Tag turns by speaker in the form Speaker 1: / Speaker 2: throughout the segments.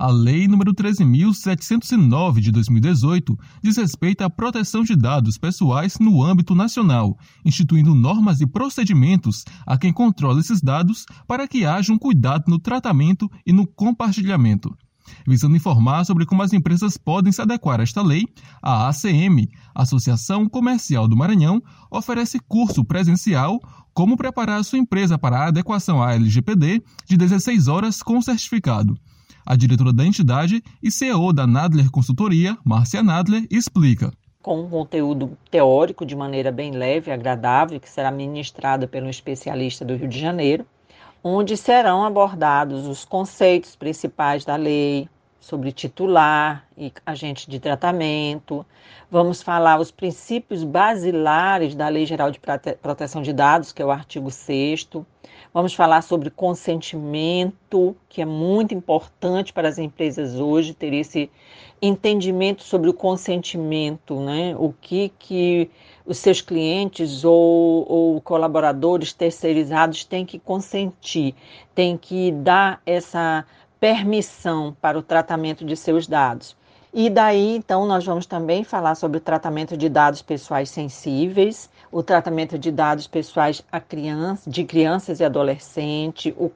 Speaker 1: A Lei nº 13.709 de 2018 diz respeito à proteção de dados pessoais no âmbito nacional, instituindo normas e procedimentos a quem controla esses dados para que haja um cuidado no tratamento e no compartilhamento. Visando informar sobre como as empresas podem se adequar a esta lei, a ACM, Associação Comercial do Maranhão, oferece curso presencial Como preparar sua empresa para a adequação à LGPD de 16 horas com certificado. A diretora da entidade e CEO da Nadler Consultoria, Márcia Nadler, explica.
Speaker 2: Com um conteúdo teórico de maneira bem leve agradável, que será ministrado pelo especialista do Rio de Janeiro, onde serão abordados os conceitos principais da lei, sobre titular e agente de tratamento. Vamos falar os princípios basilares da Lei Geral de Proteção de Dados, que é o artigo 6 Vamos falar sobre consentimento, que é muito importante para as empresas hoje ter esse entendimento sobre o consentimento, né? O que que os seus clientes ou, ou colaboradores terceirizados têm que consentir, têm que dar essa permissão para o tratamento de seus dados. E daí, então, nós vamos também falar sobre o tratamento de dados pessoais sensíveis, o tratamento de dados pessoais a criança, de crianças e adolescentes, o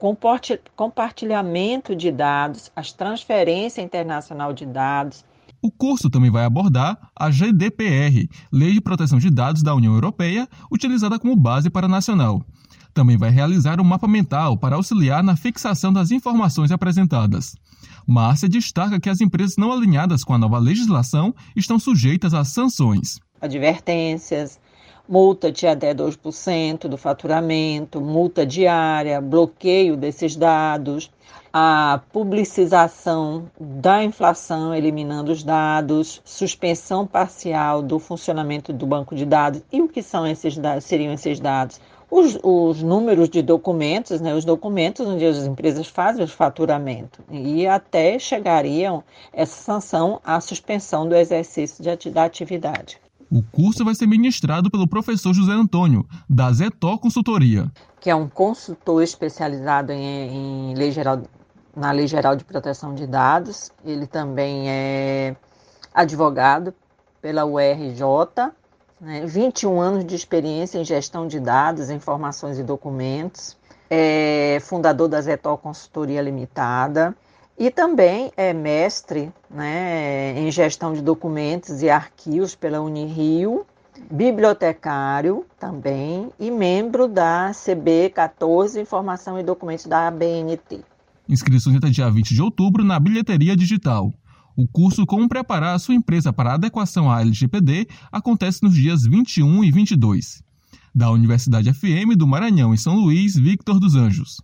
Speaker 2: compartilhamento de dados, as transferência internacional de dados.
Speaker 1: O curso também vai abordar a GDPR, Lei de Proteção de Dados da União Europeia, utilizada como base para nacional. Também vai realizar um mapa mental para auxiliar na fixação das informações apresentadas. Márcia destaca que as empresas não alinhadas com a nova legislação estão sujeitas a sanções.
Speaker 2: Advertências, multa de até 2% do faturamento, multa diária, bloqueio desses dados, a publicização da inflação, eliminando os dados, suspensão parcial do funcionamento do banco de dados. E o que são esses dados? Seriam esses dados? Os, os números de documentos, né, os documentos onde as empresas fazem o faturamento e até chegariam essa sanção à suspensão do exercício de, da atividade.
Speaker 1: O curso vai ser ministrado pelo professor José Antônio, da Zetó Consultoria.
Speaker 2: Que é um consultor especializado em, em lei geral, na Lei Geral de Proteção de Dados. Ele também é advogado pela URJ né, 21 anos de experiência em gestão de dados, informações e documentos, é fundador da Zetol Consultoria Limitada e também é mestre né, em gestão de documentos e arquivos pela Unirio, bibliotecário também e membro da CB 14 Informação e Documentos da ABNT.
Speaker 1: Inscrições até dia 20 de outubro na bilheteria digital. O curso Como Preparar a Sua Empresa para a Adequação à LGPD acontece nos dias 21 e 22. Da Universidade FM do Maranhão, em São Luís, Victor dos Anjos.